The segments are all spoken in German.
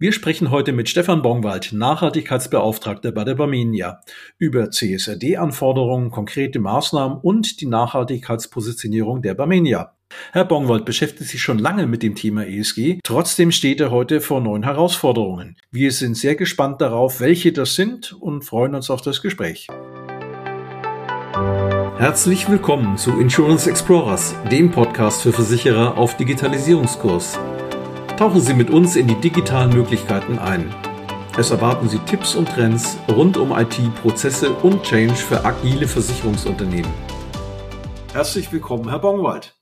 Wir sprechen heute mit Stefan Bongwald, Nachhaltigkeitsbeauftragter bei der Barmenia, über CSRD-Anforderungen, konkrete Maßnahmen und die Nachhaltigkeitspositionierung der Barmenia. Herr Bongwald beschäftigt sich schon lange mit dem Thema ESG, trotzdem steht er heute vor neuen Herausforderungen. Wir sind sehr gespannt darauf, welche das sind und freuen uns auf das Gespräch. Herzlich willkommen zu Insurance Explorers, dem Podcast für Versicherer auf Digitalisierungskurs. Tauchen Sie mit uns in die digitalen Möglichkeiten ein. Es erwarten Sie Tipps und Trends rund um IT, Prozesse und Change für agile Versicherungsunternehmen. Herzlich willkommen, Herr Bongwald.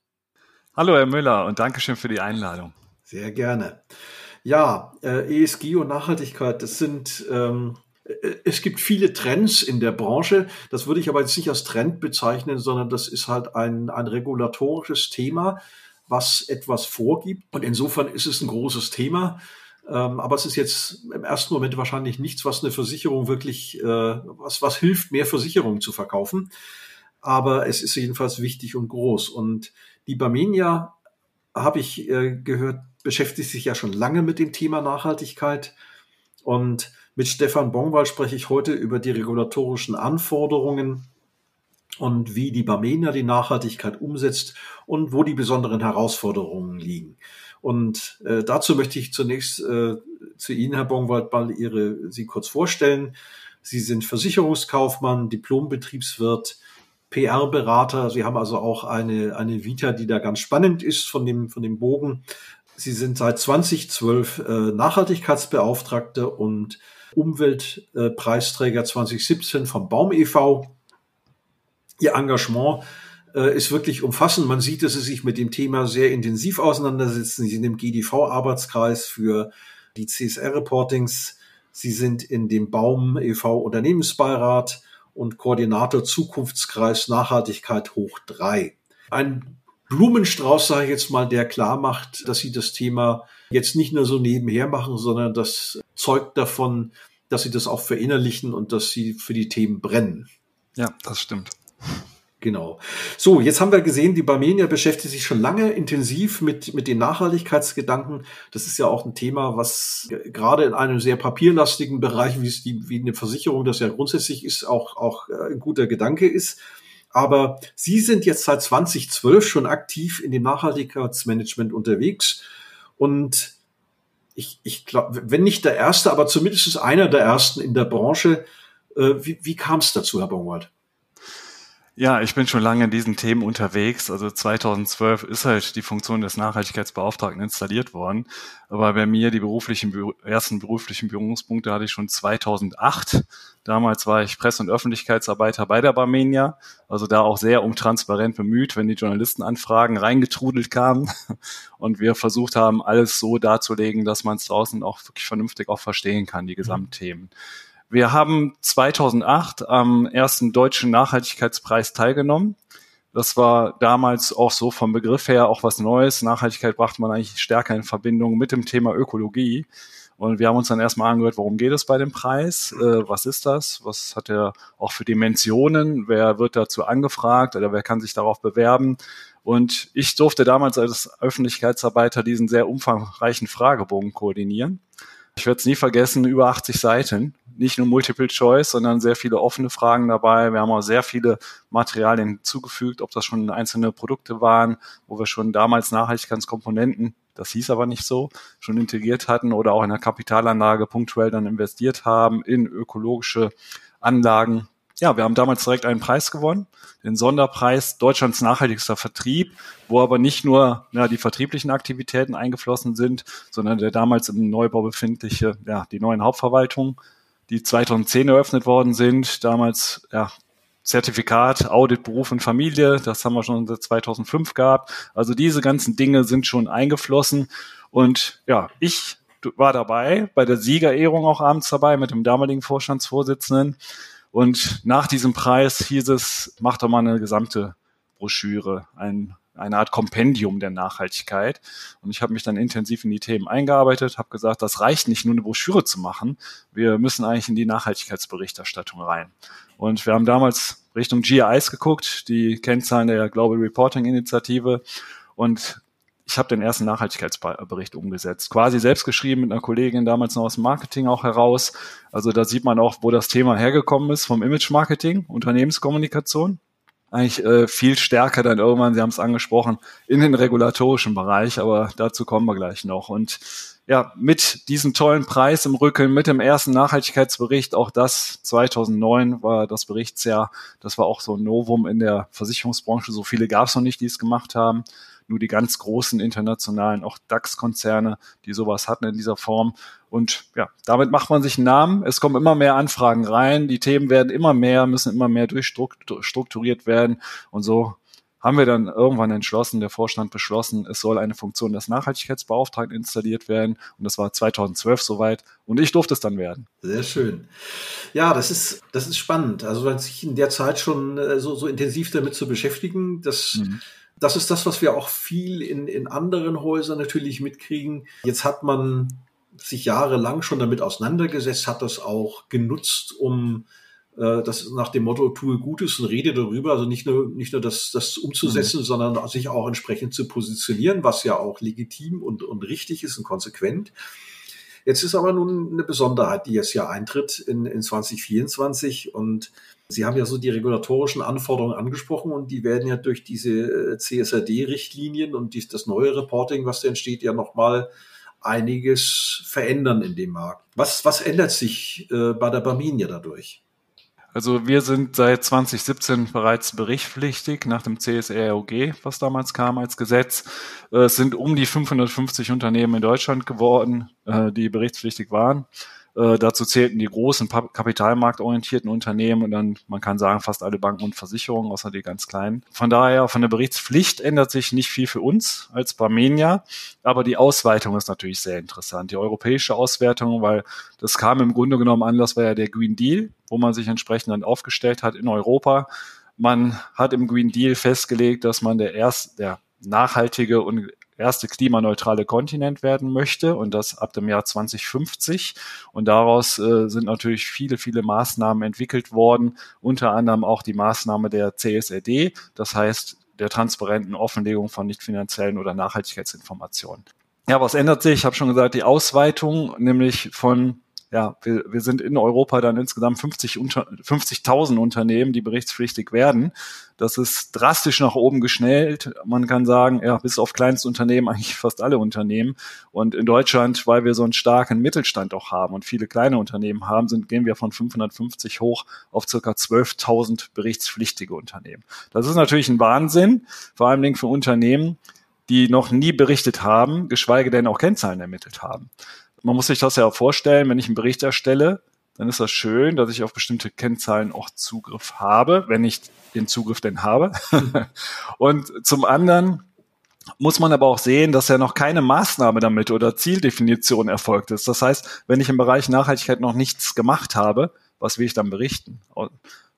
Hallo, Herr Müller, und Dankeschön für die Einladung. Sehr gerne. Ja, äh, ESG und Nachhaltigkeit, das sind, ähm, äh, es gibt viele Trends in der Branche. Das würde ich aber jetzt nicht als Trend bezeichnen, sondern das ist halt ein, ein regulatorisches Thema was etwas vorgibt. Und insofern ist es ein großes Thema. Ähm, aber es ist jetzt im ersten Moment wahrscheinlich nichts, was eine Versicherung wirklich, äh, was, was hilft, mehr Versicherungen zu verkaufen. Aber es ist jedenfalls wichtig und groß. Und die Barmenia, habe ich äh, gehört, beschäftigt sich ja schon lange mit dem Thema Nachhaltigkeit. Und mit Stefan Bongwald spreche ich heute über die regulatorischen Anforderungen und wie die Barmenia die Nachhaltigkeit umsetzt und wo die besonderen Herausforderungen liegen. Und äh, dazu möchte ich zunächst äh, zu Ihnen, Herr Bongwald, mal Ihre, Sie kurz vorstellen. Sie sind Versicherungskaufmann, Diplombetriebswirt, PR-Berater. Sie haben also auch eine, eine Vita, die da ganz spannend ist von dem, von dem Bogen. Sie sind seit 2012 äh, Nachhaltigkeitsbeauftragte und Umweltpreisträger 2017 vom Baum e.V. Ihr Engagement äh, ist wirklich umfassend. Man sieht, dass Sie sich mit dem Thema sehr intensiv auseinandersetzen. Sie sind im GDV-Arbeitskreis für die CSR-Reportings. Sie sind in dem Baum e.V. Unternehmensbeirat und Koordinator Zukunftskreis Nachhaltigkeit hoch drei. Ein Blumenstrauß, sage ich jetzt mal, der klar macht, dass Sie das Thema jetzt nicht nur so nebenher machen, sondern das zeugt davon, dass Sie das auch verinnerlichen und dass Sie für die Themen brennen. Ja, das stimmt. Genau. So, jetzt haben wir gesehen, die Barmenia beschäftigt sich schon lange intensiv mit, mit den Nachhaltigkeitsgedanken. Das ist ja auch ein Thema, was gerade in einem sehr papierlastigen Bereich, wie es die, wie eine Versicherung das ja grundsätzlich ist, auch, auch äh, ein guter Gedanke ist. Aber Sie sind jetzt seit 2012 schon aktiv in dem Nachhaltigkeitsmanagement unterwegs und ich, ich glaube, wenn nicht der erste, aber zumindest einer der ersten in der Branche. Äh, wie wie kam es dazu, Herr Bongwald? Ja, ich bin schon lange in diesen Themen unterwegs. Also 2012 ist halt die Funktion des Nachhaltigkeitsbeauftragten installiert worden. Aber bei mir die beruflichen, ersten beruflichen Berührungspunkte hatte ich schon 2008. Damals war ich Presse- und Öffentlichkeitsarbeiter bei der Barmenia. Also da auch sehr um transparent bemüht, wenn die Journalistenanfragen reingetrudelt kamen und wir versucht haben, alles so darzulegen, dass man es draußen auch wirklich vernünftig auch verstehen kann, die Gesamtthemen. Wir haben 2008 am ersten deutschen Nachhaltigkeitspreis teilgenommen. Das war damals auch so vom Begriff her auch was Neues. Nachhaltigkeit brachte man eigentlich stärker in Verbindung mit dem Thema Ökologie. Und wir haben uns dann erstmal angehört, worum geht es bei dem Preis? Äh, was ist das? Was hat er auch für Dimensionen? Wer wird dazu angefragt oder wer kann sich darauf bewerben? Und ich durfte damals als Öffentlichkeitsarbeiter diesen sehr umfangreichen Fragebogen koordinieren. Ich werde es nie vergessen, über 80 Seiten nicht nur Multiple Choice, sondern sehr viele offene Fragen dabei. Wir haben auch sehr viele Materialien hinzugefügt, ob das schon einzelne Produkte waren, wo wir schon damals Nachhaltigkeitskomponenten, das hieß aber nicht so, schon integriert hatten oder auch in der Kapitalanlage punktuell dann investiert haben in ökologische Anlagen. Ja, wir haben damals direkt einen Preis gewonnen, den Sonderpreis Deutschlands nachhaltigster Vertrieb, wo aber nicht nur ja, die vertrieblichen Aktivitäten eingeflossen sind, sondern der damals im Neubau befindliche, ja, die neuen Hauptverwaltungen, die 2010 eröffnet worden sind. Damals ja, Zertifikat, Audit, Beruf und Familie, das haben wir schon seit 2005 gehabt. Also diese ganzen Dinge sind schon eingeflossen. Und ja, ich war dabei, bei der Siegerehrung auch abends dabei mit dem damaligen Vorstandsvorsitzenden. Und nach diesem Preis hieß es, mach doch mal eine gesamte Broschüre, ein eine Art Kompendium der Nachhaltigkeit. Und ich habe mich dann intensiv in die Themen eingearbeitet, habe gesagt, das reicht nicht nur eine Broschüre zu machen, wir müssen eigentlich in die Nachhaltigkeitsberichterstattung rein. Und wir haben damals Richtung GIs geguckt, die Kennzahlen der Global Reporting Initiative. Und ich habe den ersten Nachhaltigkeitsbericht umgesetzt. Quasi selbst geschrieben mit einer Kollegin damals noch aus dem Marketing auch heraus. Also da sieht man auch, wo das Thema hergekommen ist vom Image-Marketing, Unternehmenskommunikation. Eigentlich äh, viel stärker dann irgendwann, Sie haben es angesprochen, in den regulatorischen Bereich, aber dazu kommen wir gleich noch. Und ja, mit diesem tollen Preis im Rücken, mit dem ersten Nachhaltigkeitsbericht, auch das 2009 war das Berichtsjahr, das war auch so ein Novum in der Versicherungsbranche. So viele gab es noch nicht, die es gemacht haben nur die ganz großen internationalen, auch DAX-Konzerne, die sowas hatten in dieser Form. Und ja, damit macht man sich einen Namen. Es kommen immer mehr Anfragen rein. Die Themen werden immer mehr, müssen immer mehr durchstrukturiert werden. Und so haben wir dann irgendwann entschlossen, der Vorstand beschlossen, es soll eine Funktion des Nachhaltigkeitsbeauftragten installiert werden. Und das war 2012 soweit. Und ich durfte es dann werden. Sehr schön. Ja, das ist, das ist spannend. Also sich in der Zeit schon äh, so, so intensiv damit zu beschäftigen, das mhm. Das ist das, was wir auch viel in, in anderen Häusern natürlich mitkriegen. Jetzt hat man sich jahrelang schon damit auseinandergesetzt, hat das auch genutzt, um äh, das nach dem Motto tue Gutes und rede darüber, also nicht nur nicht nur das, das umzusetzen, mhm. sondern sich auch entsprechend zu positionieren, was ja auch legitim und, und richtig ist und konsequent. Jetzt ist aber nun eine Besonderheit, die jetzt ja eintritt in, in 2024 und Sie haben ja so die regulatorischen Anforderungen angesprochen und die werden ja durch diese äh, CSRD-Richtlinien und dies, das neue Reporting, was da entsteht, ja nochmal einiges verändern in dem Markt. Was, was ändert sich äh, bei der Barminia dadurch? Also wir sind seit 2017 bereits berichtspflichtig nach dem CSROG, was damals kam als Gesetz. Es sind um die 550 Unternehmen in Deutschland geworden, äh, die berichtspflichtig waren. Äh, dazu zählten die großen kapitalmarktorientierten Unternehmen und dann, man kann sagen, fast alle Banken und Versicherungen, außer die ganz kleinen. Von daher, von der Berichtspflicht ändert sich nicht viel für uns als Barmenia, aber die Ausweitung ist natürlich sehr interessant. Die europäische Auswertung, weil das kam im Grunde genommen Anlass, war ja der Green Deal, wo man sich entsprechend dann aufgestellt hat in Europa. Man hat im Green Deal festgelegt, dass man der erste, der nachhaltige und erste klimaneutrale Kontinent werden möchte und das ab dem Jahr 2050. Und daraus äh, sind natürlich viele, viele Maßnahmen entwickelt worden, unter anderem auch die Maßnahme der CSRD, das heißt der transparenten Offenlegung von nicht finanziellen oder Nachhaltigkeitsinformationen. Ja, was ändert sich? Ich habe schon gesagt, die Ausweitung, nämlich von ja, wir, wir sind in Europa dann insgesamt 50 unter, 50.000 Unternehmen, die berichtspflichtig werden. Das ist drastisch nach oben geschnellt. Man kann sagen, ja, bis auf Kleinstunternehmen eigentlich fast alle Unternehmen. Und in Deutschland, weil wir so einen starken Mittelstand auch haben und viele kleine Unternehmen haben, sind, gehen wir von 550 hoch auf circa 12.000 berichtspflichtige Unternehmen. Das ist natürlich ein Wahnsinn, vor allen Dingen für Unternehmen, die noch nie berichtet haben, geschweige denn auch Kennzahlen ermittelt haben man muss sich das ja vorstellen, wenn ich einen Bericht erstelle, dann ist das schön, dass ich auf bestimmte Kennzahlen auch Zugriff habe, wenn ich den Zugriff denn habe. und zum anderen muss man aber auch sehen, dass ja noch keine Maßnahme damit oder Zieldefinition erfolgt ist. Das heißt, wenn ich im Bereich Nachhaltigkeit noch nichts gemacht habe, was will ich dann berichten?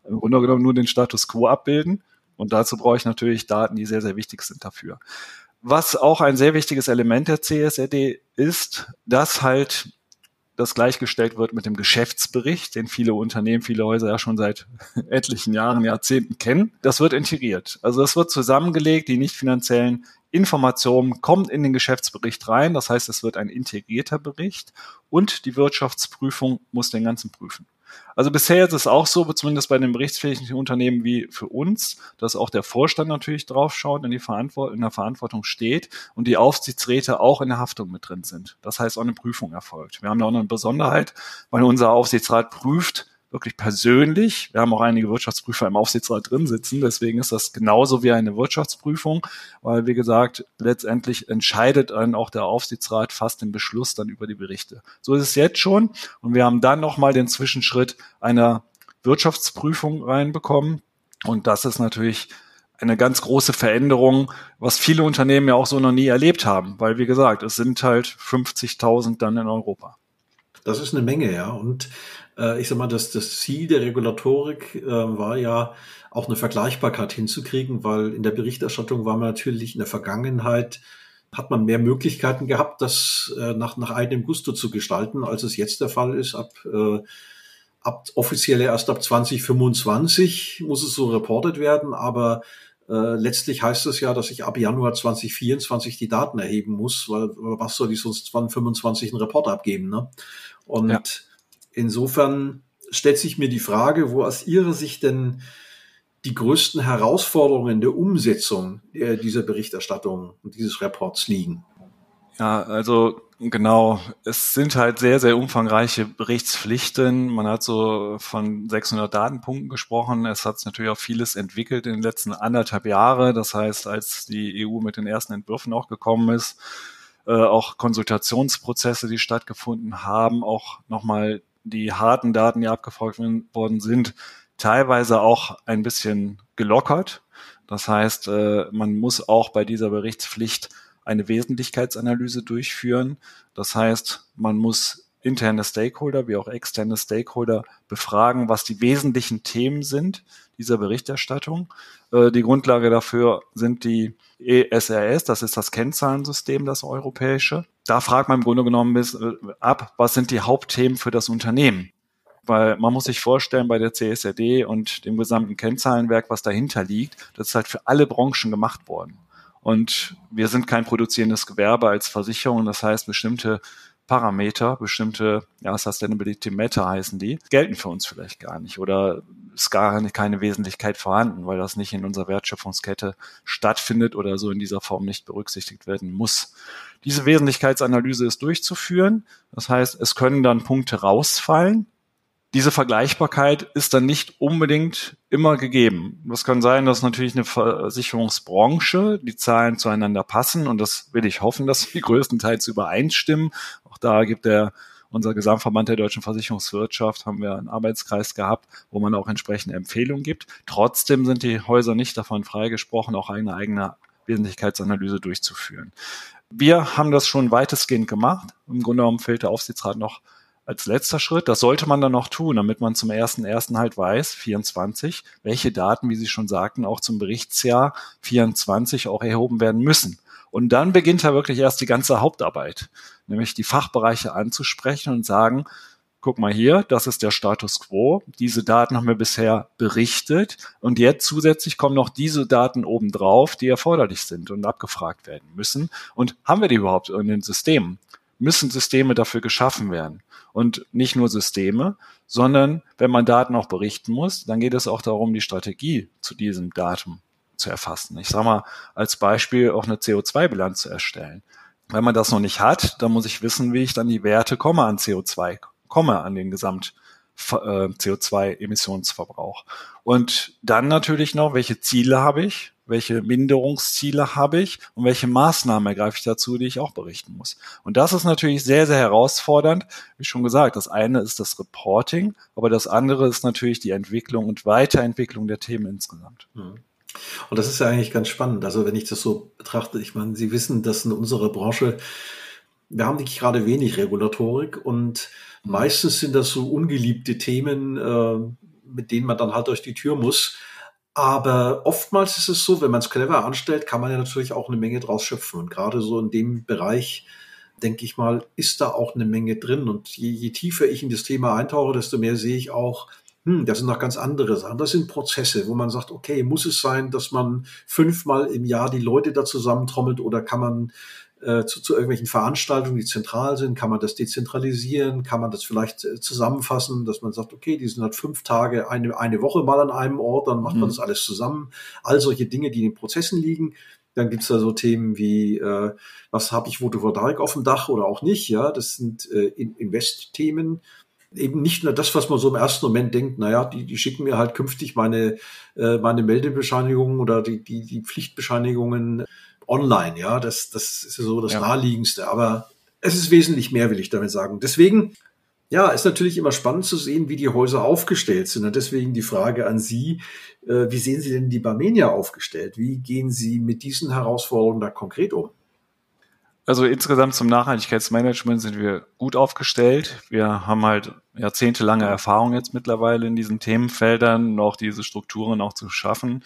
Im Grunde genommen nur den Status quo abbilden. Und dazu brauche ich natürlich Daten, die sehr, sehr wichtig sind dafür. Was auch ein sehr wichtiges Element der CSRD ist, dass halt das gleichgestellt wird mit dem Geschäftsbericht, den viele Unternehmen, viele Häuser ja schon seit etlichen Jahren, Jahrzehnten kennen. Das wird integriert. Also das wird zusammengelegt, die nicht finanziellen Informationen kommen in den Geschäftsbericht rein. Das heißt, es wird ein integrierter Bericht und die Wirtschaftsprüfung muss den ganzen prüfen. Also bisher ist es auch so, zumindest bei den berichtspflichtigen Unternehmen wie für uns, dass auch der Vorstand natürlich draufschaut, in, die Verantwort in der Verantwortung steht und die Aufsichtsräte auch in der Haftung mit drin sind. Das heißt, auch eine Prüfung erfolgt. Wir haben da auch noch eine Besonderheit, weil unser Aufsichtsrat prüft, wirklich persönlich. Wir haben auch einige Wirtschaftsprüfer im Aufsichtsrat drin sitzen, deswegen ist das genauso wie eine Wirtschaftsprüfung, weil wie gesagt, letztendlich entscheidet dann auch der Aufsichtsrat fast den Beschluss dann über die Berichte. So ist es jetzt schon und wir haben dann nochmal den Zwischenschritt einer Wirtschaftsprüfung reinbekommen und das ist natürlich eine ganz große Veränderung, was viele Unternehmen ja auch so noch nie erlebt haben, weil wie gesagt, es sind halt 50.000 dann in Europa. Das ist eine Menge, ja. Und äh, ich sag mal, das, das Ziel der Regulatorik äh, war ja auch eine Vergleichbarkeit hinzukriegen, weil in der Berichterstattung war man natürlich in der Vergangenheit hat man mehr Möglichkeiten gehabt, das äh, nach, nach eigenem Gusto zu gestalten, als es jetzt der Fall ist. Ab, äh, ab offiziell erst ab 2025 muss es so reportet werden, aber Äh, letztlich heißt es ja, dass ich ab Januar 2024 die Daten erheben muss, weil was soll ich sonst 2025 einen Report abgeben? Ne? Und ja. Insofern stellt sich mir die Frage, wo aus Ihrer Sicht denn die größten Herausforderungen der Umsetzung dieser Berichterstattung und dieses Reports liegen? Ja, also genau. Es sind halt sehr, sehr umfangreiche Berichtspflichten. Man hat so von 600 Datenpunkten gesprochen. Es hat sich natürlich auch vieles entwickelt in den letzten anderthalb Jahre. Das heißt, als die EU mit den ersten Entwürfen auch gekommen ist, äh, auch Konsultationsprozesse, die stattgefunden haben, auch nochmal die harten Daten, die abgefragt worden sind, teilweise auch ein bisschen gelockert. Das heißt, äh, man muss auch bei dieser Berichtspflicht eine Wesentlichkeitsanalyse durchführen. Das heißt, man muss interne Stakeholder wie auch externe Stakeholder befragen, was die wesentlichen Themen sind dieser Berichterstattung. Äh, die Grundlage dafür sind die ESRS, das ist das Kennzahlensystem, das europäische. Da fragt man im Grunde genommen äh, ab, was sind die Hauptthemen für das Unternehmen. Weil man muss sich vorstellen, bei der CSRD und dem gesamten Kennzahlenwerk, was dahinter liegt, das ist halt für alle Branchen gemacht worden. Und wir sind kein produzierendes Gewerbe als Versicherung. Das heißt, bestimmte Parameter, bestimmte ja, Sustainability Matter heißen die, gelten für uns vielleicht gar nicht oder ist gar keine Wesentlichkeit vorhanden, weil das nicht in unserer Wertschöpfungskette stattfindet oder so in dieser Form nicht berücksichtigt werden muss. Diese Wesentlichkeitsanalyse ist durchzuführen. Das heißt, es können dann Punkte rausfallen, diese Vergleichbarkeit ist dann nicht unbedingt immer gegeben. Das kann sein, dass natürlich eine Versicherungsbranche die Zahlen zueinander passen und das will ich hoffen, dass sie größtenteils übereinstimmen. Auch da gibt der unser Gesamtverband der deutschen Versicherungswirtschaft haben wir einen Arbeitskreis gehabt, wo man auch entsprechende Empfehlungen gibt. Trotzdem sind die Häuser nicht davon freigesprochen, auch eine eigene Wesentlichkeitsanalyse durchzuführen. Wir haben das schon weitestgehend gemacht. Im Grunde genommen fehlt der Aufsichtsrat noch als letzter Schritt, das sollte man dann noch tun, damit man zum ersten ersten halt weiß, 24, welche Daten, wie Sie schon sagten, auch zum Berichtsjahr 24 auch erhoben werden müssen. Und dann beginnt ja wirklich erst die ganze Hauptarbeit, nämlich die Fachbereiche anzusprechen und sagen, guck mal hier, das ist der Status quo. Diese Daten haben wir bisher berichtet und jetzt zusätzlich kommen noch diese Daten obendrauf, die erforderlich sind und abgefragt werden müssen. Und haben wir die überhaupt in den Systemen? Müssen Systeme dafür geschaffen werden? Und nicht nur Systeme, sondern wenn man Daten auch berichten muss, dann geht es auch darum, die Strategie zu diesem Datum zu erfassen. Ich sage mal als Beispiel auch eine CO2-Bilanz zu erstellen. Wenn man das noch nicht hat, dann muss ich wissen, wie ich dann die Werte komme an CO2, komme an den Gesamt äh, CO2-Emissionsverbrauch. Und dann natürlich noch, welche Ziele habe ich? Welche Minderungsziele habe ich und welche Maßnahmen ergreife ich dazu, die ich auch berichten muss. Und das ist natürlich sehr, sehr herausfordernd. Wie schon gesagt, das eine ist das Reporting, aber das andere ist natürlich die Entwicklung und Weiterentwicklung der Themen insgesamt. Mhm. Und das ist ja eigentlich ganz spannend. Also wenn ich das so betrachte, ich meine, Sie wissen, dass in unserer Branche, wir haben nicht gerade wenig Regulatorik und meistens sind das so ungeliebte Themen, äh, mit denen man dann halt durch die Tür muss. Aber oftmals ist es so, wenn man es clever anstellt, kann man ja natürlich auch eine Menge draus schöpfen. Und gerade so in dem Bereich, denke ich mal, ist da auch eine Menge drin. Und je, je tiefer ich in das Thema eintauche, desto mehr sehe ich auch, hm, das sind noch ganz andere Sachen. Das sind Prozesse, wo man sagt, okay, muss es sein, dass man fünfmal im Jahr die Leute da zusammentrommelt oder kann man äh, zu, zu irgendwelchen Veranstaltungen, die zentral sind? Kann man das dezentralisieren? Kann man das vielleicht äh, zusammenfassen, dass man sagt, okay, die sind halt fünf Tage, eine, eine Woche mal an einem Ort, dann macht mhm. man das alles zusammen. All solche Dinge, die in den Prozessen liegen. Dann gibt's da so Themen wie, äh, was habe ich Photovoltaik auf dem Dach oder auch nicht? Ja, das sind äh, Invest-Themen eben nicht nur das, was man so im ersten Moment denkt, naja, die, die schicken mir halt künftig meine, äh, meine Meldebescheinigungen oder die, die, die Pflichtbescheinigungen online. Ja, das, das ist so das ja. naheliegendste. Aber es ist wesentlich mehr, will ich damit sagen. Deswegen, ja, ist natürlich immer spannend zu sehen, wie die Häuser aufgestellt sind. Und deswegen die Frage an Sie, äh, wie sehen Sie denn die Barmenia aufgestellt? Wie gehen Sie mit diesen Herausforderungen da konkret um? Also insgesamt zum Nachhaltigkeitsmanagement sind wir gut aufgestellt. Wir haben halt jahrzehntelange Erfahrung jetzt mittlerweile in diesen Themenfeldern, noch diese Strukturen auch zu schaffen.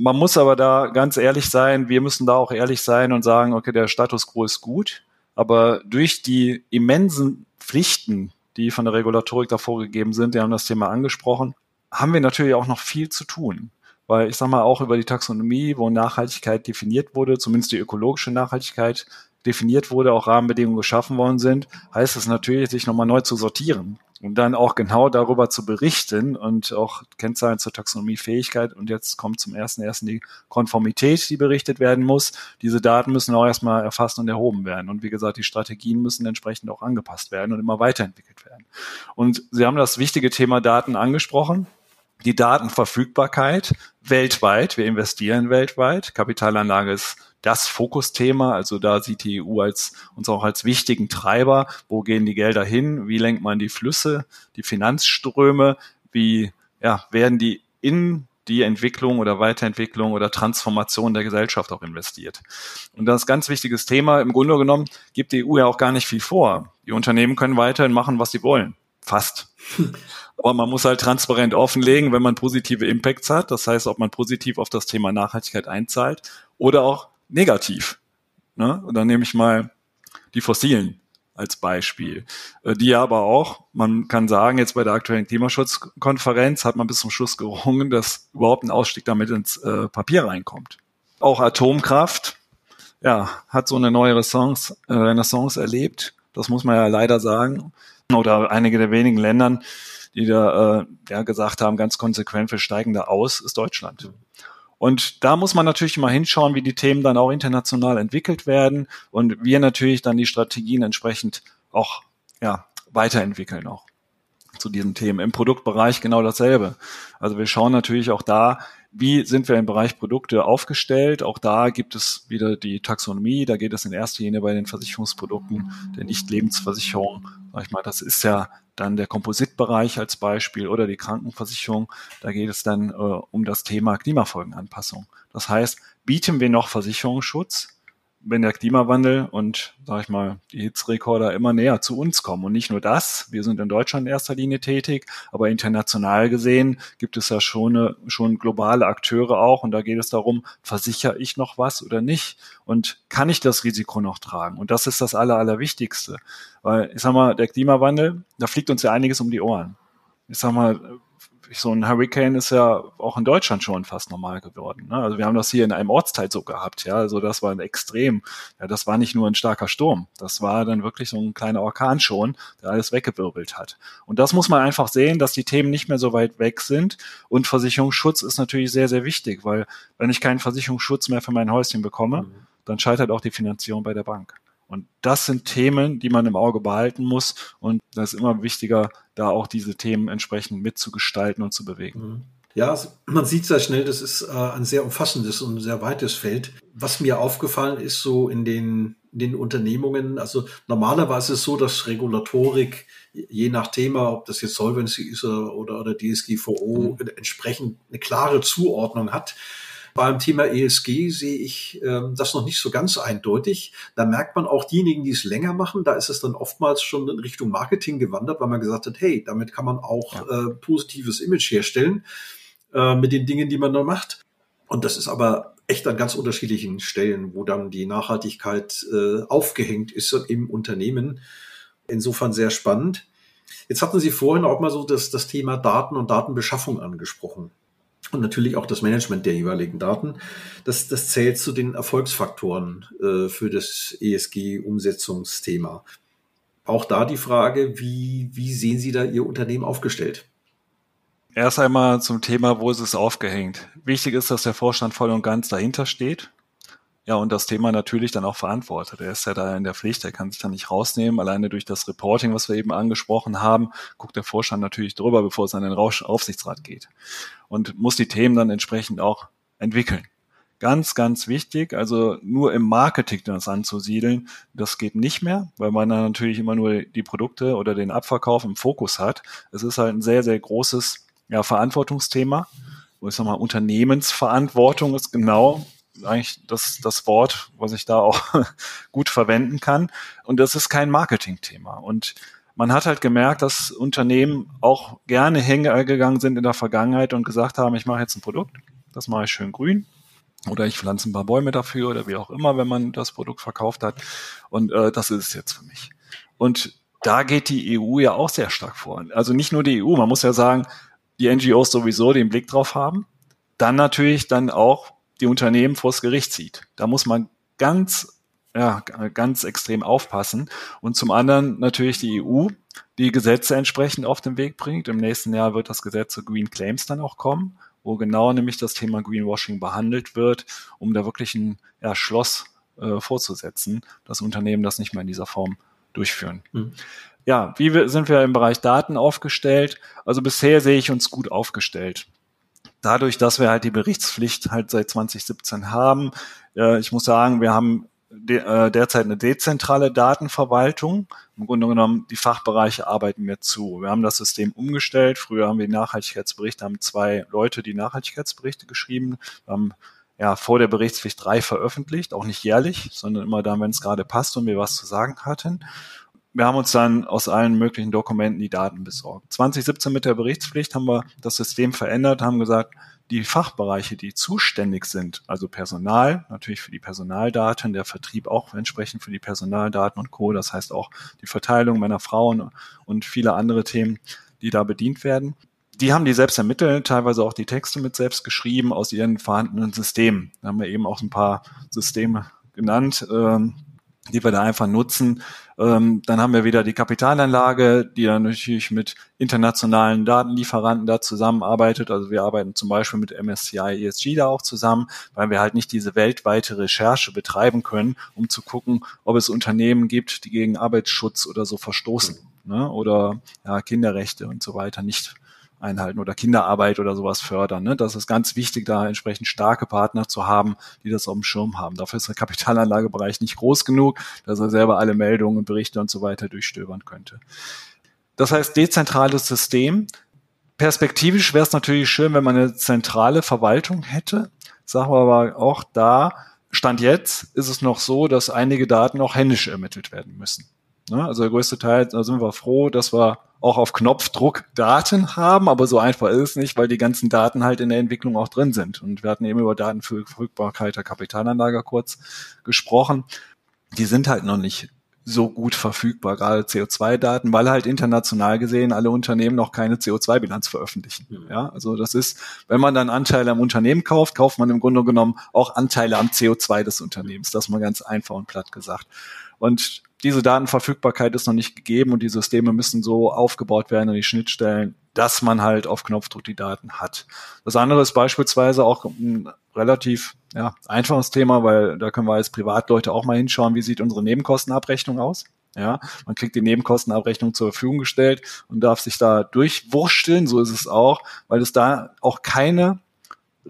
Man muss aber da ganz ehrlich sein, wir müssen da auch ehrlich sein und sagen, okay, der Status quo ist gut, aber durch die immensen Pflichten, die von der Regulatorik da vorgegeben sind, wir haben das Thema angesprochen, haben wir natürlich auch noch viel zu tun. weil ich sage mal auch über die Taxonomie, wo Nachhaltigkeit definiert wurde, zumindest die ökologische Nachhaltigkeit definiert wurde, auch Rahmenbedingungen geschaffen worden sind, heißt es natürlich, sich nochmal neu zu sortieren und dann auch genau darüber zu berichten und auch Kennzahlen zur Taxonomiefähigkeit. Und jetzt kommt zum ersten ersten die Konformität, die berichtet werden muss. Diese Daten müssen auch erstmal erfasst und erhoben werden. Und wie gesagt, die Strategien müssen entsprechend auch angepasst werden und immer weiterentwickelt werden. Und Sie haben das wichtige Thema Daten angesprochen die Datenverfügbarkeit weltweit. Wir investieren weltweit. Kapitalanlage ist das Fokusthema. Also da sieht die EU als, uns auch als wichtigen Treiber. Wo gehen die Gelder hin? Wie lenkt man die Flüsse, die Finanzströme? Wie ja, werden die in die Entwicklung oder Weiterentwicklung oder Transformation der Gesellschaft auch investiert. Und das ist ein ganz wichtiges Thema. Im Grunde genommen gibt die EU ja auch gar nicht viel vor. Die Unternehmen können weiterhin machen, was sie wollen. Fast. Aber man muss halt transparent offenlegen, wenn man positive Impacts hat. Das heißt, ob man positiv auf das Thema Nachhaltigkeit einzahlt oder auch negativ. Ne? Und dann nehme ich mal die fossilen als Beispiel, äh, die aber auch, man kann sagen, jetzt bei der aktuellen Klimaschutzkonferenz hat man bis zum Schluss gerungen, dass überhaupt ein Ausstieg damit ins äh, Papier reinkommt. Auch Atomkraft, ja, hat so eine neue Renaissance, äh, Renaissance erlebt. Das muss man ja leider sagen. Oder einige der wenigen Ländern, die da äh, ja gesagt haben, ganz konsequent, wir steigen da aus, ist Deutschland. Und da muss man natürlich mal hinschauen, wie die Themen dann auch international entwickelt werden und wir natürlich dann die Strategien entsprechend auch ja, weiterentwickeln auch zu diesen Themen. Im Produktbereich genau dasselbe. Also wir schauen natürlich auch da, wie sind wir im Bereich Produkte aufgestellt. Auch da gibt es wieder die Taxonomie. Da geht es in erster Linie bei den Versicherungsprodukten der Nicht-Lebensversicherung. Sag ich mal, das ist ja dann der Kompositbereich als Beispiel oder die Krankenversicherung. Da geht es dann äh, um das Thema Klimafolgenanpassung. Das heißt, bieten wir noch Versicherungsschutz? Wenn der Klimawandel und, sag ich mal, die Hitzrekorder immer näher zu uns kommen. Und nicht nur das, wir sind in Deutschland in erster Linie tätig, aber international gesehen gibt es ja schon, schon globale Akteure auch. Und da geht es darum, versichere ich noch was oder nicht? Und kann ich das Risiko noch tragen? Und das ist das Aller, Allerwichtigste. Weil, ich sag mal, der Klimawandel, da fliegt uns ja einiges um die Ohren. Ich sag mal, so ein Hurricane ist ja auch in Deutschland schon fast normal geworden. Ne? Also wir haben das hier in einem Ortsteil so gehabt, ja. Also das war ein extrem, ja, das war nicht nur ein starker Sturm, das war dann wirklich so ein kleiner Orkan schon, der alles weggewirbelt hat. Und das muss man einfach sehen, dass die Themen nicht mehr so weit weg sind. Und Versicherungsschutz ist natürlich sehr, sehr wichtig, weil wenn ich keinen Versicherungsschutz mehr für mein Häuschen bekomme, mhm. dann scheitert auch die Finanzierung bei der Bank. Und das sind Themen, die man im Auge behalten muss. Und das ist immer wichtiger, da auch diese Themen entsprechend mitzugestalten und zu bewegen. Mhm. Ja, man sieht sehr schnell, das ist äh, ein sehr umfassendes und sehr weites Feld. Was mir aufgefallen ist, so in den, in den Unternehmungen, also normalerweise ist es so, dass Regulatorik, je nach Thema, ob das jetzt Solvency ist oder, oder DSGVO, mhm. entsprechend eine klare Zuordnung hat. Beim Thema ESG sehe ich äh, das noch nicht so ganz eindeutig. Da merkt man auch diejenigen, die es länger machen, da ist es dann oftmals schon in Richtung Marketing gewandert, weil man gesagt hat, hey, damit kann man auch ja. äh, positives Image herstellen äh, mit den Dingen, die man da macht. Und das ist aber echt an ganz unterschiedlichen Stellen, wo dann die Nachhaltigkeit äh, aufgehängt ist im Unternehmen. Insofern sehr spannend. Jetzt hatten Sie vorhin auch mal so das, das Thema Daten und Datenbeschaffung angesprochen und natürlich auch das Management der jeweiligen Daten. Das, das zählt zu den Erfolgsfaktoren äh, für das ESG-Umsetzungsthema. Auch da die Frage, wie, wie sehen Sie da Ihr Unternehmen aufgestellt? Erst einmal zum Thema, wo ist es aufgehängt? Wichtig ist, dass der Vorstand voll und ganz dahinter steht ja, und das Thema natürlich dann auch verantwortet. Er ist ja da in der Pflicht, er kann sich da nicht rausnehmen. Alleine durch das Reporting, was wir eben angesprochen haben, guckt der Vorstand natürlich drüber, bevor es an den Aufsichtsrat geht. Und muss die Themen dann entsprechend auch entwickeln. Ganz, ganz wichtig, also nur im Marketing das anzusiedeln, das geht nicht mehr, weil man dann natürlich immer nur die Produkte oder den Abverkauf im Fokus hat. Es ist halt ein sehr, sehr großes ja, Verantwortungsthema. Ich sag mal, Unternehmensverantwortung ist genau eigentlich das, das Wort, was ich da auch gut verwenden kann. Und das ist kein Marketingthema. Und man hat halt gemerkt, dass Unternehmen auch gerne hingegangen sind in der Vergangenheit und gesagt haben, ich mache jetzt ein Produkt, das mache ich schön grün. Oder ich pflanze ein paar Bäume dafür oder wie auch immer, wenn man das Produkt verkauft hat. Und äh, das ist es jetzt für mich. Und da geht die EU ja auch sehr stark vor. Also nicht nur die EU, man muss ja sagen, die NGOs sowieso den Blick drauf haben dann natürlich dann auch die Unternehmen vors Gericht zieht. Da muss man ganz ja, ganz extrem aufpassen. Und zum anderen natürlich die EU, die Gesetze entsprechend auf den Weg bringt. Im nächsten Jahr wird das Gesetz zu Green Claims dann auch kommen, wo genau nämlich das Thema Greenwashing behandelt wird, um da wirklich ein ja, Schloss äh, vorzusetzen, dass Unternehmen das nicht mehr in dieser Form durchführen. Mhm. Ja, wie sind wir im Bereich Daten aufgestellt? Also bisher sehe ich uns gut aufgestellt. Dadurch, dass wir halt die Berichtspflicht halt seit 2017 haben, äh, ich muss sagen, wir haben de, äh, derzeit eine dezentrale Datenverwaltung. Im Grunde genommen, die Fachbereiche arbeiten mir zu. Wir haben das System umgestellt. Früher haben wir Nachhaltigkeitsberichte, haben zwei Leute die Nachhaltigkeitsberichte geschrieben. Wir haben ja, vor der Berichtspflicht drei veröffentlicht, auch nicht jährlich, sondern immer dann, wenn es gerade passt und wir was zu sagen hatten. Wir haben uns dann aus allen möglichen Dokumenten die Daten besorgt. 2017 mit der Berichtspflicht haben wir das System verändert, haben gesagt, die Fachbereiche, die zuständig sind, also Personal, natürlich für die Personaldaten, der Vertrieb auch entsprechend für die Personaldaten und Co., das heißt auch die Verteilung meiner Frauen und viele andere Themen, die da bedient werden. Die haben die selbst ermittelt, teilweise auch die Texte mit selbst geschrieben aus ihren vorhandenen Systemen. Da haben wir eben auch ein paar Systeme genannt, ähm, die wir da einfach nutzen, ähm, dann haben wir wieder die Kapitalanlage, die dann natürlich mit internationalen Datenlieferanten da zusammenarbeitet. Also wir arbeiten zum Beispiel mit MSCI ESG da auch zusammen, weil wir halt nicht diese weltweite Recherche betreiben können, um zu gucken, ob es Unternehmen gibt, die gegen Arbeitsschutz oder so verstoßen ne? oder ja, Kinderrechte und so weiter nicht einhalten oder Kinderarbeit oder sowas fördern. Ne? Das ist ganz wichtig, da entsprechend starke Partner zu haben, die das auf dem Schirm haben. Dafür ist der Kapitalanlagebereich nicht groß genug, dass er selber alle Meldungen und Berichte und so weiter durchstöbern könnte. Das heißt, dezentrales System. Perspektivisch wäre es natürlich schön, wenn man eine zentrale Verwaltung hätte. Sagen wir aber auch da, Stand jetzt ist es noch so, dass einige Daten auch händisch ermittelt werden müssen. Ne? Also der größte Teil, da sind wir froh, dass wir auch auf Knopfdruck Daten haben, aber so einfach ist es nicht, weil die ganzen Daten halt in der Entwicklung auch drin sind. Und wir hatten eben über Datenverfügbarkeit der Kapitalanlage kurz gesprochen. Die sind halt noch nicht so gut verfügbar, gerade CO2-Daten, weil halt international gesehen alle Unternehmen noch keine CO2-Bilanz veröffentlichen. Mhm. Ja, also das ist, wenn man dann Anteile am Unternehmen kauft, kauft man im Grunde genommen auch Anteile am CO2 des Unternehmens. Das mal ganz einfach und platt gesagt. Und diese Datenverfügbarkeit ist noch nicht gegeben und die Systeme müssen so aufgebaut werden an die Schnittstellen, dass man halt auf Knopfdruck die Daten hat. Das andere ist beispielsweise auch ein relativ ja, einfaches Thema, weil da können wir als Privatleute auch mal hinschauen, wie sieht unsere Nebenkostenabrechnung aus. Ja, man kriegt die Nebenkostenabrechnung zur Verfügung gestellt und darf sich da durchwursteln, so ist es auch, weil es da auch keine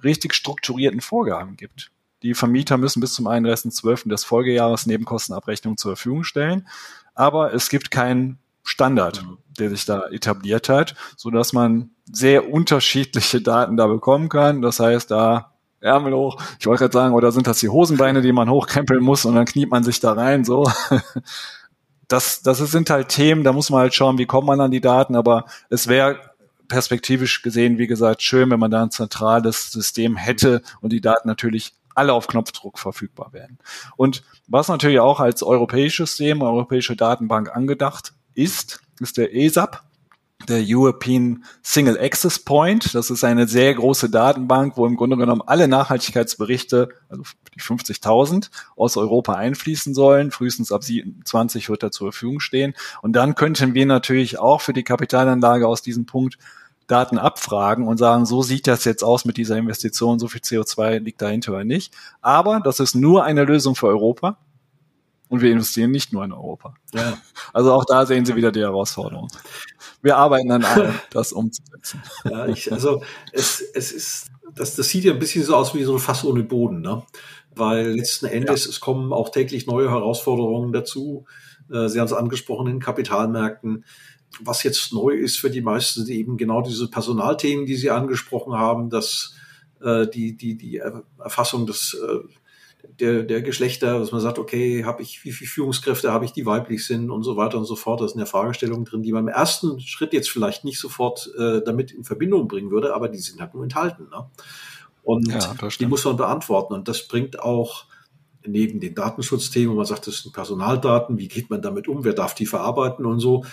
richtig strukturierten Vorgaben gibt. Die Vermieter müssen bis zum 31.12. des Folgejahres Nebenkostenabrechnung zur Verfügung stellen. Aber es gibt keinen Standard, mhm. der sich da etabliert hat, so dass man sehr unterschiedliche Daten da bekommen kann. Das heißt, da Ärmel hoch, ich wollte gerade sagen, oder sind das die Hosenbeine, die man hochkrempeln muss und dann kniet man sich da rein, so. Das, das sind halt Themen, da muss man halt schauen, wie kommt man an die Daten, aber es wäre perspektivisch gesehen, wie gesagt, schön, wenn man da ein zentrales System hätte und die Daten natürlich alle auf Knopfdruck verfügbar werden. Und was natürlich auch als europäisches System, europäische Datenbank angedacht ist, ist der ESAP, der European Single Access Point. Das ist eine sehr große Datenbank, wo im Grunde genommen alle Nachhaltigkeitsberichte, also die 50.000 aus Europa einfließen sollen. Frühestens ab 27 wird er zur Verfügung stehen. Und dann könnten wir natürlich auch für die Kapitalanlage aus diesem Punkt Daten abfragen und sagen, so sieht das jetzt aus mit dieser Investition, so viel CO2 liegt dahinter oder nicht. Aber das ist nur eine Lösung für Europa. Und wir investieren nicht nur in Europa. Ja. Also auch da sehen Sie wieder die Herausforderung. Wir arbeiten an allem, das umzusetzen. Ja, ich, also es, es ist, das, das sieht ja ein bisschen so aus wie so ein Fass ohne Boden, ne? Weil letzten Endes, ja. es kommen auch täglich neue Herausforderungen dazu. Äh, Sie haben es angesprochen in Kapitalmärkten was jetzt neu ist für die meisten, sind eben genau diese Personalthemen, die Sie angesprochen haben, dass äh, die, die, die Erfassung des, äh, der, der Geschlechter, dass man sagt, okay, habe ich, wie viele Führungskräfte habe ich, die weiblich sind und so weiter und so fort. Das sind ja Fragestellungen drin, die man im ersten Schritt jetzt vielleicht nicht sofort äh, damit in Verbindung bringen würde, aber die sind halt nur enthalten. Ne? Und ja, die muss man beantworten. Und das bringt auch neben den Datenschutzthemen, wo man sagt, das sind Personaldaten, wie geht man damit um, wer darf die verarbeiten und so,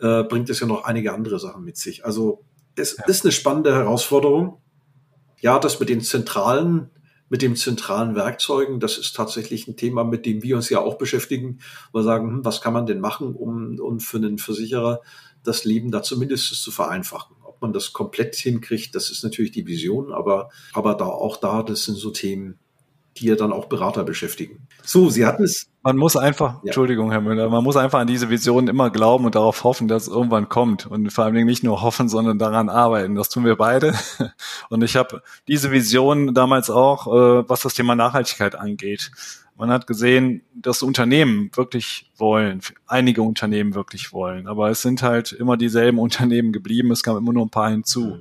äh, bringt es ja noch einige andere Sachen mit sich. Also es ja. ist eine spannende Herausforderung. Ja, das mit den zentralen mit dem zentralen Werkzeugen. Das ist tatsächlich ein Thema, mit dem wir uns ja auch beschäftigen. Wir sagen, hm, was kann man denn machen, um, um für einen Versicherer das Leben da zumindest zu vereinfachen. Ob man das komplett hinkriegt, das ist natürlich die Vision, aber, aber da auch da, das sind so Themen, die ja dann auch Berater beschäftigen. So, Sie hatten es. Man muss einfach, ja. Entschuldigung, Herr Müller, man muss einfach an diese Vision immer glauben und darauf hoffen, dass es irgendwann kommt. Und vor allen Dingen nicht nur hoffen, sondern daran arbeiten. Das tun wir beide. Und ich habe diese Vision damals auch, äh, was das Thema Nachhaltigkeit angeht. Man hat gesehen, dass Unternehmen wirklich wollen, einige Unternehmen wirklich wollen, aber es sind halt immer dieselben Unternehmen geblieben, es kam immer nur ein paar hinzu.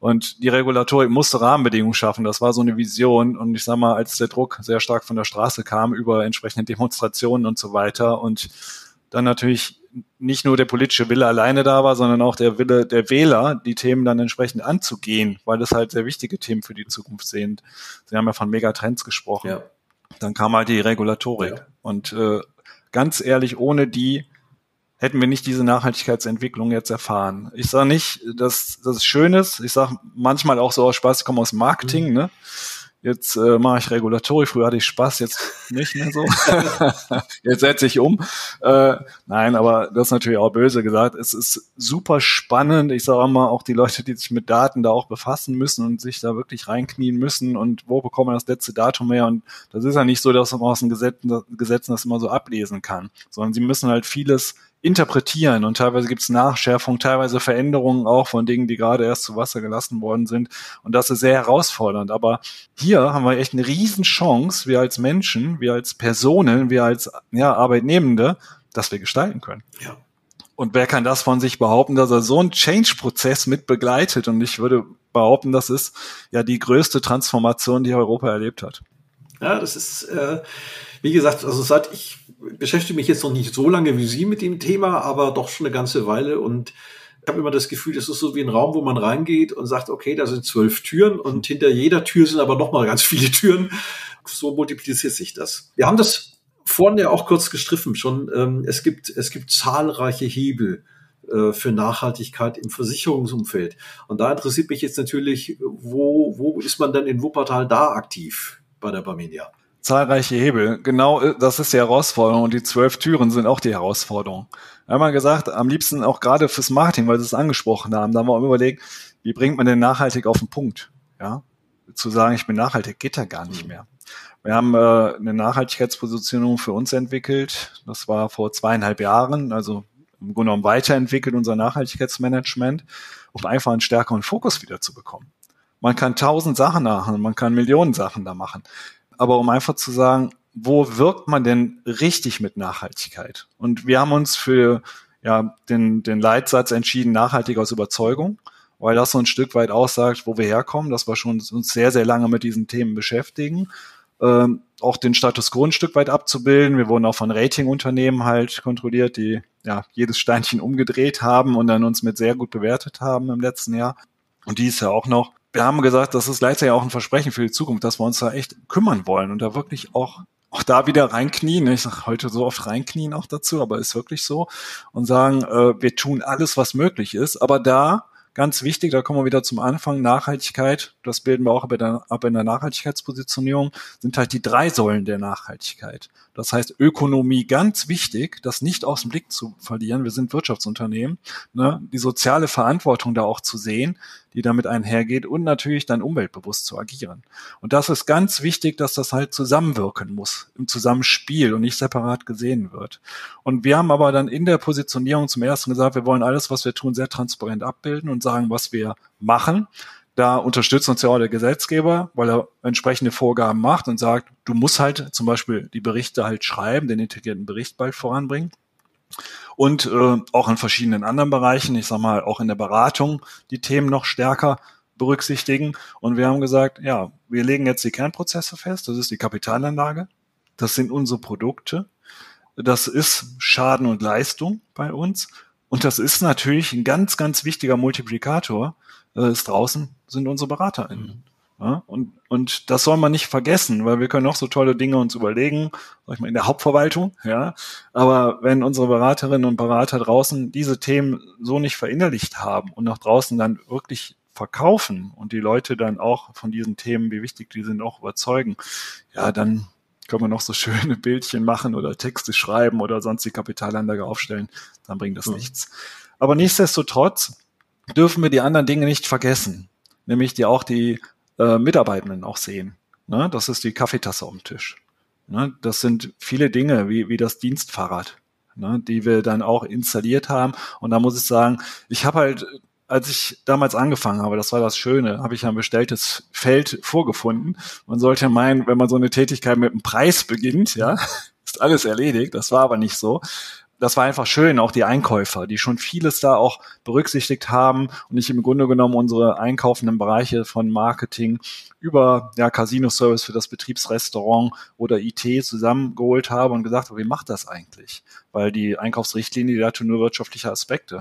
Und die Regulatorik musste Rahmenbedingungen schaffen, das war so eine Vision. Und ich sag mal, als der Druck sehr stark von der Straße kam über entsprechende Demonstrationen und so weiter und dann natürlich nicht nur der politische Wille alleine da war, sondern auch der Wille der Wähler, die Themen dann entsprechend anzugehen, weil das halt sehr wichtige Themen für die Zukunft sind. Sie haben ja von Megatrends gesprochen. Ja. Dann kam halt die Regulatorik. Ja. Und äh, ganz ehrlich, ohne die hätten wir nicht diese Nachhaltigkeitsentwicklung jetzt erfahren. Ich sage nicht, dass das schön ist. Ich sage manchmal auch so aus Spaß, ich komme aus Marketing, mhm. ne? Jetzt äh, mache ich Regulatorik, früher hatte ich Spaß, jetzt nicht mehr so. jetzt setze ich um. Äh, nein, aber das ist natürlich auch böse gesagt. Es ist super spannend. Ich sage mal, auch die Leute, die sich mit Daten da auch befassen müssen und sich da wirklich reinknien müssen und wo bekommen wir das letzte Datum her? Und das ist ja nicht so, dass man aus den Gesetzen, Gesetzen das immer so ablesen kann, sondern sie müssen halt vieles interpretieren und teilweise gibt es Nachschärfungen, teilweise Veränderungen auch von Dingen, die gerade erst zu Wasser gelassen worden sind. Und das ist sehr herausfordernd. Aber hier haben wir echt eine Riesenchance, wir als Menschen, wir als Personen, wir als ja, Arbeitnehmende, dass wir gestalten können. Ja. Und wer kann das von sich behaupten, dass er so einen Change-Prozess mit begleitet? Und ich würde behaupten, das ist ja die größte Transformation, die Europa erlebt hat. Ja, das ist, äh, wie gesagt, also seit ich beschäftige mich jetzt noch nicht so lange wie Sie mit dem Thema, aber doch schon eine ganze Weile und ich habe immer das Gefühl, das ist so wie ein Raum, wo man reingeht und sagt, okay, da sind zwölf Türen und hinter jeder Tür sind aber noch mal ganz viele Türen. So multipliziert sich das. Wir haben das vorhin ja auch kurz gestriffen schon. Ähm, es gibt, es gibt zahlreiche Hebel äh, für Nachhaltigkeit im Versicherungsumfeld. Und da interessiert mich jetzt natürlich, wo, wo ist man denn in Wuppertal da aktiv bei der Barminia? zahlreiche Hebel. Genau, äh, das ist die Herausforderung und die zwölf Türen sind auch die Herausforderung. Wir haben mal gesagt, am liebsten auch gerade fürs Marketing, weil sie es angesprochen haben, da haben wir auch überlegt, wie bringt man denn nachhaltig auf den Punkt? Ja, zu sagen, ich bin nachhaltig, geht da gar nicht mehr. Wir haben äh, eine Nachhaltigkeitspositionierung für uns entwickelt. Das war vor zweieinhalb Jahren, also im Grunde genommen weiterentwickelt unser Nachhaltigkeitsmanagement, um einfach einen stärkeren Fokus wieder zu bekommen. Man kann tausend Sachen machen, man kann Millionen Sachen da machen aber um einfach zu sagen, wo wirkt man denn richtig mit Nachhaltigkeit? Und wir haben uns für ja, den, den Leitsatz entschieden, nachhaltig aus Überzeugung, weil das so ein Stück weit aussagt, wo wir herkommen, dass wir schon uns sehr, sehr lange mit diesen Themen beschäftigen. Ähm, auch den Status quo ein Stück weit abzubilden. Wir wurden auch von Ratingunternehmen halt kontrolliert, die ja jedes Steinchen umgedreht haben und dann uns mit sehr gut bewertet haben im letzten Jahr. Und die ist ja auch noch wir haben gesagt, das ist gleichzeitig auch ein Versprechen für die Zukunft, dass wir uns da echt kümmern wollen und da wirklich auch auch da wieder reinknien. Ich sage heute so oft reinknien auch dazu, aber ist wirklich so und sagen, äh, wir tun alles, was möglich ist, aber da ganz wichtig, da kommen wir wieder zum Anfang, Nachhaltigkeit, das bilden wir auch ab in der Nachhaltigkeitspositionierung, sind halt die drei Säulen der Nachhaltigkeit. Das heißt, Ökonomie ganz wichtig, das nicht aus dem Blick zu verlieren. Wir sind Wirtschaftsunternehmen, ne? die soziale Verantwortung da auch zu sehen, die damit einhergeht und natürlich dann umweltbewusst zu agieren. Und das ist ganz wichtig, dass das halt zusammenwirken muss, im Zusammenspiel und nicht separat gesehen wird. Und wir haben aber dann in der Positionierung zum ersten gesagt, wir wollen alles, was wir tun, sehr transparent abbilden und sagen, was wir machen. Da unterstützt uns ja auch der Gesetzgeber, weil er entsprechende Vorgaben macht und sagt, du musst halt zum Beispiel die Berichte halt schreiben, den integrierten Bericht bald voranbringen. Und äh, auch in verschiedenen anderen Bereichen, ich sag mal, auch in der Beratung die Themen noch stärker berücksichtigen. Und wir haben gesagt, ja, wir legen jetzt die Kernprozesse fest, das ist die Kapitalanlage, das sind unsere Produkte, das ist Schaden und Leistung bei uns. Und das ist natürlich ein ganz, ganz wichtiger Multiplikator, äh, ist draußen sind unsere BeraterInnen. Mhm. Ja, und, und das soll man nicht vergessen, weil wir können auch so tolle Dinge uns überlegen, sag ich mal, in der Hauptverwaltung, ja. Aber wenn unsere Beraterinnen und Berater draußen diese Themen so nicht verinnerlicht haben und nach draußen dann wirklich verkaufen und die Leute dann auch von diesen Themen, wie wichtig die sind, auch überzeugen, ja, dann können wir noch so schöne Bildchen machen oder Texte schreiben oder sonst die Kapitalanlage aufstellen, dann bringt das mhm. nichts. Aber nichtsdestotrotz dürfen wir die anderen Dinge nicht vergessen, nämlich die auch die äh, Mitarbeitenden auch sehen. Ne? Das ist die Kaffeetasse dem Tisch. Ne? Das sind viele Dinge, wie, wie das Dienstfahrrad, ne? die wir dann auch installiert haben. Und da muss ich sagen, ich habe halt als ich damals angefangen habe, das war das Schöne, habe ich ein bestelltes Feld vorgefunden. Man sollte meinen, wenn man so eine Tätigkeit mit einem Preis beginnt, ja, ist alles erledigt. Das war aber nicht so das war einfach schön, auch die Einkäufer, die schon vieles da auch berücksichtigt haben und ich im Grunde genommen unsere einkaufenden Bereiche von Marketing über ja, Casino-Service für das Betriebsrestaurant oder IT zusammengeholt habe und gesagt habe, wie macht das eigentlich? Weil die Einkaufsrichtlinie, die hatte nur wirtschaftliche Aspekte,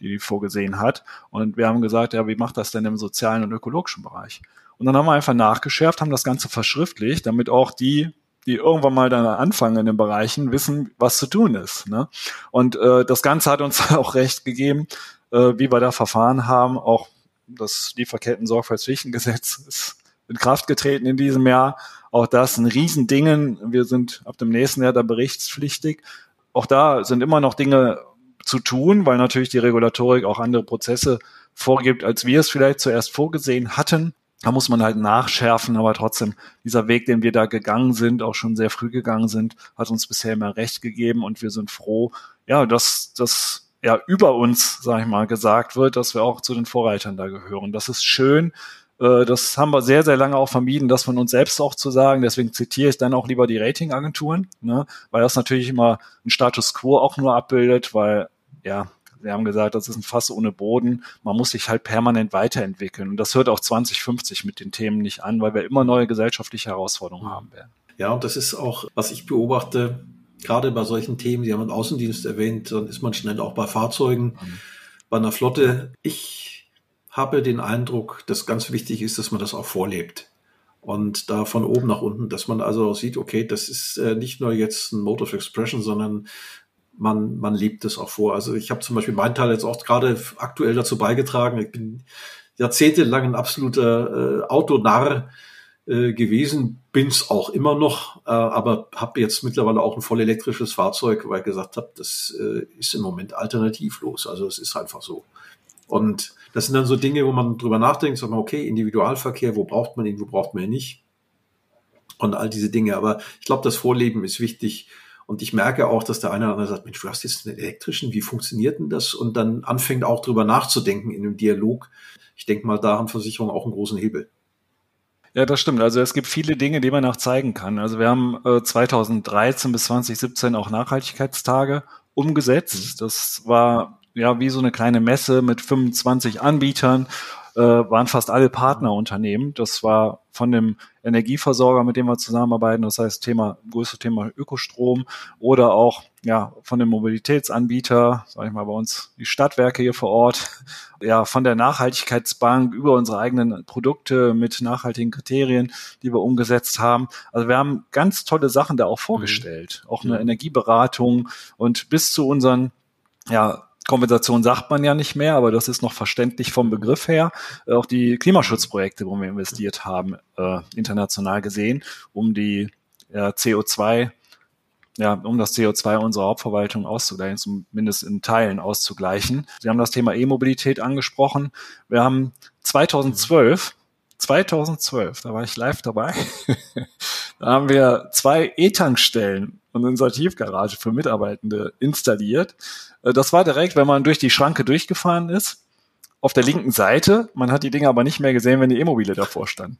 die die vorgesehen hat. Und wir haben gesagt, ja, wie macht das denn im sozialen und ökologischen Bereich? Und dann haben wir einfach nachgeschärft, haben das Ganze verschriftlicht, damit auch die die irgendwann mal dann anfangen in den Bereichen, wissen, was zu tun ist. Ne? Und äh, das Ganze hat uns auch recht gegeben, äh, wie wir da verfahren haben. Auch das Lieferketten-Sorgfaltspflichtengesetz ist in Kraft getreten in diesem Jahr. Auch das ein Riesendingen. Wir sind ab dem nächsten Jahr da berichtspflichtig. Auch da sind immer noch Dinge zu tun, weil natürlich die Regulatorik auch andere Prozesse vorgibt, als wir es vielleicht zuerst vorgesehen hatten. Da muss man halt nachschärfen, aber trotzdem, dieser Weg, den wir da gegangen sind, auch schon sehr früh gegangen sind, hat uns bisher immer recht gegeben und wir sind froh, ja, dass das ja über uns, sag ich mal, gesagt wird, dass wir auch zu den Vorreitern da gehören. Das ist schön. Äh, das haben wir sehr, sehr lange auch vermieden, das von uns selbst auch zu sagen. Deswegen zitiere ich dann auch lieber die Ratingagenturen, ne? weil das natürlich immer einen Status quo auch nur abbildet, weil ja, wir haben gesagt, das ist ein Fass ohne Boden. Man muss sich halt permanent weiterentwickeln. Und das hört auch 2050 mit den Themen nicht an, weil wir immer neue gesellschaftliche Herausforderungen haben werden. Ja, und das ist auch, was ich beobachte, gerade bei solchen Themen, Sie haben den Außendienst erwähnt, dann ist man schnell auch bei Fahrzeugen, mhm. bei einer Flotte. Ich habe den Eindruck, dass ganz wichtig ist, dass man das auch vorlebt. Und da von oben nach unten, dass man also sieht, okay, das ist äh, nicht nur jetzt ein Mode of Expression, sondern man, man lebt es auch vor. Also ich habe zum Beispiel meinen Teil jetzt auch gerade aktuell dazu beigetragen. Ich bin jahrzehntelang ein absoluter äh, Autonarr äh, gewesen, bin's auch immer noch, äh, aber habe jetzt mittlerweile auch ein voll elektrisches Fahrzeug, weil ich gesagt habe, das äh, ist im Moment alternativlos. Also es ist einfach so. Und das sind dann so Dinge, wo man drüber nachdenkt, sagt man, okay, Individualverkehr, wo braucht man ihn, wo braucht man ihn nicht? Und all diese Dinge. Aber ich glaube, das Vorleben ist wichtig und ich merke auch, dass der eine oder andere sagt, Mensch, du hast jetzt einen elektrischen, wie funktioniert denn das? Und dann anfängt auch drüber nachzudenken in einem Dialog. Ich denke mal, da haben Versicherungen auch einen großen Hebel. Ja, das stimmt. Also es gibt viele Dinge, die man auch zeigen kann. Also wir haben äh, 2013 bis 2017 auch Nachhaltigkeitstage umgesetzt. Mhm. Das war ja wie so eine kleine Messe mit 25 Anbietern äh, waren fast alle Partnerunternehmen. Das war von dem Energieversorger, mit dem wir zusammenarbeiten, das heißt Thema, größte Thema Ökostrom oder auch ja von dem Mobilitätsanbieter, sage ich mal bei uns die Stadtwerke hier vor Ort, ja von der Nachhaltigkeitsbank über unsere eigenen Produkte mit nachhaltigen Kriterien, die wir umgesetzt haben. Also wir haben ganz tolle Sachen da auch vorgestellt, mhm. auch eine Energieberatung und bis zu unseren ja, Kompensation sagt man ja nicht mehr, aber das ist noch verständlich vom Begriff her. Äh, auch die Klimaschutzprojekte, wo wir investiert haben, äh, international gesehen, um die ja, CO2, ja, um das CO2 unserer Hauptverwaltung auszugleichen, zumindest in Teilen auszugleichen. Sie haben das Thema E-Mobilität angesprochen. Wir haben 2012 2012, da war ich live dabei, da haben wir zwei E-Tankstellen und unserer Tiefgarage für Mitarbeitende installiert. Äh, das war direkt, wenn man durch die Schranke durchgefahren ist, auf der linken Seite. Man hat die Dinge aber nicht mehr gesehen, wenn die E-Mobile davor standen.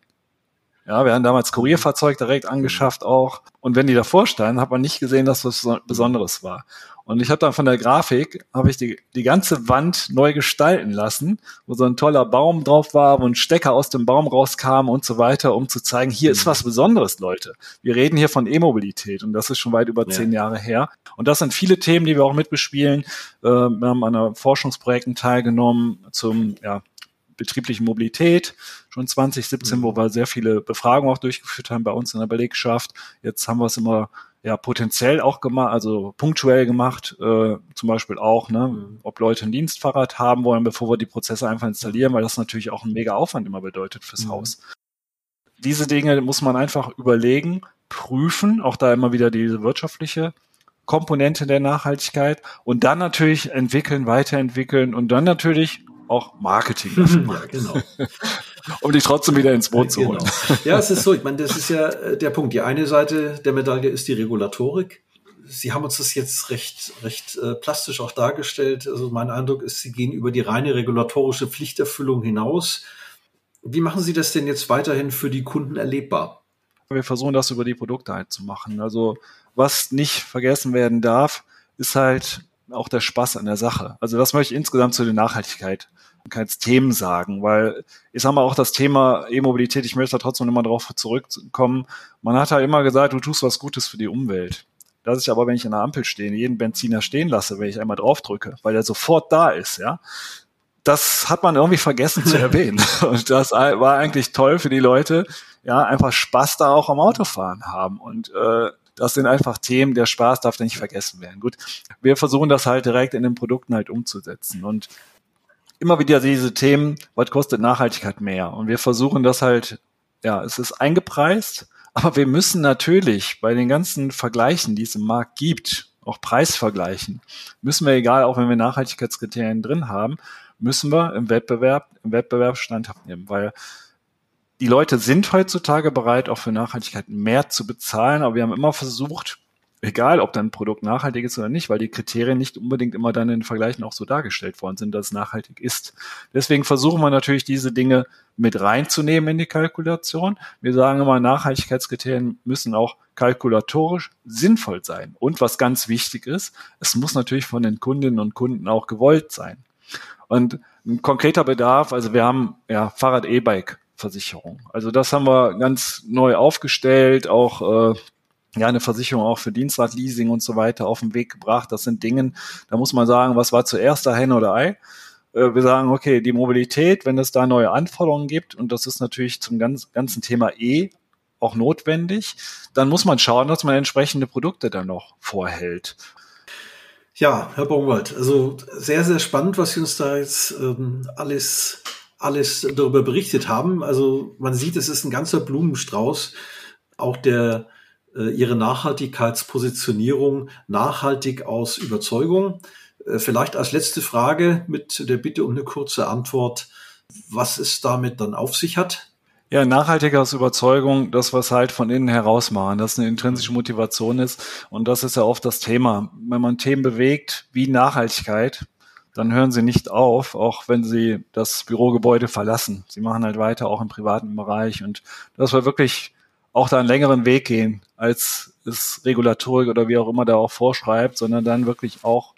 Ja, wir haben damals Kurierfahrzeug direkt angeschafft auch. Und wenn die davor standen, hat man nicht gesehen, dass das was Besonderes war. Und ich habe dann von der Grafik, habe ich die, die ganze Wand neu gestalten lassen, wo so ein toller Baum drauf war, wo ein Stecker aus dem Baum rauskam und so weiter, um zu zeigen, hier ist mhm. was Besonderes, Leute. Wir reden hier von E-Mobilität und das ist schon weit über ja. zehn Jahre her. Und das sind viele Themen, die wir auch mitbespielen. Äh, wir haben an Forschungsprojekten teilgenommen zum ja, betrieblichen Mobilität, schon 2017, mhm. wo wir sehr viele Befragungen auch durchgeführt haben bei uns in der Belegschaft. Jetzt haben wir es immer ja potenziell auch gemacht, also punktuell gemacht, äh, zum Beispiel auch, ne, mhm. ob Leute ein Dienstfahrrad haben wollen, bevor wir die Prozesse einfach installieren, weil das natürlich auch ein mega Aufwand immer bedeutet fürs mhm. Haus. Diese Dinge muss man einfach überlegen, prüfen, auch da immer wieder diese wirtschaftliche Komponente der Nachhaltigkeit und dann natürlich entwickeln, weiterentwickeln und dann natürlich auch Marketing machen. ja, genau. Um dich trotzdem wieder ins Boot zu holen. Genau. Ja, es ist so, ich meine, das ist ja äh, der Punkt. Die eine Seite der Medaille ist die Regulatorik. Sie haben uns das jetzt recht, recht äh, plastisch auch dargestellt. Also mein Eindruck ist, Sie gehen über die reine regulatorische Pflichterfüllung hinaus. Wie machen Sie das denn jetzt weiterhin für die Kunden erlebbar? Wir versuchen das über die Produkte halt zu machen. Also was nicht vergessen werden darf, ist halt auch der Spaß an der Sache. Also das möchte ich insgesamt zu der Nachhaltigkeit als Themen sagen, weil ich sage mal auch das Thema E-Mobilität, ich möchte da trotzdem immer darauf zurückkommen. Man hat ja immer gesagt, du tust was Gutes für die Umwelt. Das ist aber, wenn ich an der Ampel stehe, jeden Benziner stehen lasse, wenn ich einmal draufdrücke, weil er sofort da ist, ja. Das hat man irgendwie vergessen zu erwähnen. Und das war eigentlich toll für die Leute, ja, einfach Spaß da auch am Autofahren haben. Und äh, das sind einfach Themen, der Spaß darf nicht vergessen werden. Gut, wir versuchen das halt direkt in den Produkten halt umzusetzen und immer wieder diese Themen, was kostet Nachhaltigkeit mehr? Und wir versuchen das halt, ja, es ist eingepreist, aber wir müssen natürlich bei den ganzen Vergleichen, die es im Markt gibt, auch Preisvergleichen, müssen wir, egal, auch wenn wir Nachhaltigkeitskriterien drin haben, müssen wir im Wettbewerb, im Wettbewerb standhaft nehmen, weil die Leute sind heutzutage bereit, auch für Nachhaltigkeit mehr zu bezahlen, aber wir haben immer versucht, egal ob dein Produkt nachhaltig ist oder nicht, weil die Kriterien nicht unbedingt immer dann in Vergleichen auch so dargestellt worden sind, dass es nachhaltig ist. Deswegen versuchen wir natürlich diese Dinge mit reinzunehmen in die Kalkulation. Wir sagen immer, Nachhaltigkeitskriterien müssen auch kalkulatorisch sinnvoll sein. Und was ganz wichtig ist, es muss natürlich von den Kundinnen und Kunden auch gewollt sein. Und ein konkreter Bedarf, also wir haben ja Fahrrad E-Bike Versicherung. Also das haben wir ganz neu aufgestellt, auch äh, ja eine Versicherung auch für Dienstradleasing und so weiter auf den Weg gebracht. Das sind Dinge, da muss man sagen, was war zuerst da Hen oder Ei? Äh, wir sagen, okay, die Mobilität, wenn es da neue Anforderungen gibt, und das ist natürlich zum ganz, ganzen Thema E auch notwendig, dann muss man schauen, dass man entsprechende Produkte dann noch vorhält. Ja, Herr Baumwald, also sehr, sehr spannend, was Sie uns da jetzt ähm, alles alles darüber berichtet haben. Also man sieht, es ist ein ganzer Blumenstrauß. Auch der ihre Nachhaltigkeitspositionierung nachhaltig aus Überzeugung. Äh, vielleicht als letzte Frage mit der Bitte um eine kurze Antwort, was es damit dann auf sich hat. Ja, nachhaltiger aus Überzeugung, das, was halt von innen heraus machen, dass eine intrinsische Motivation ist. Und das ist ja oft das Thema. Wenn man Themen bewegt, wie Nachhaltigkeit, dann hören sie nicht auf, auch wenn sie das Bürogebäude verlassen. Sie machen halt weiter, auch im privaten Bereich. Und das war wirklich auch da einen längeren Weg gehen, als es Regulatorik oder wie auch immer da auch vorschreibt, sondern dann wirklich auch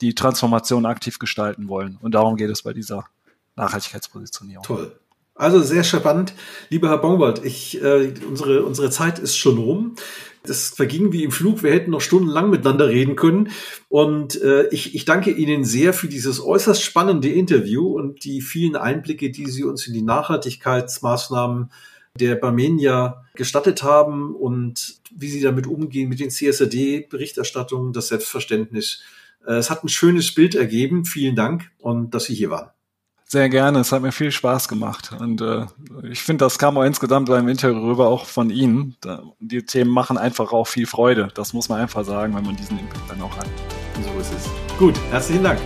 die Transformation aktiv gestalten wollen. Und darum geht es bei dieser Nachhaltigkeitspositionierung. Toll. Also sehr spannend. Lieber Herr Baumwald, ich, äh, unsere, unsere Zeit ist schon rum. Das verging wie im Flug. Wir hätten noch stundenlang miteinander reden können. Und äh, ich, ich danke Ihnen sehr für dieses äußerst spannende Interview und die vielen Einblicke, die Sie uns in die Nachhaltigkeitsmaßnahmen der Barmenia gestattet haben und wie Sie damit umgehen mit den CSRD-Berichterstattungen, das Selbstverständnis. Äh, es hat ein schönes Bild ergeben. Vielen Dank und dass Sie hier waren. Sehr gerne, es hat mir viel Spaß gemacht. Und äh, ich finde, das kam auch insgesamt beim Interview rüber, auch von Ihnen. Die Themen machen einfach auch viel Freude. Das muss man einfach sagen, wenn man diesen Impact dann auch hat. So ist es. Gut, herzlichen Dank.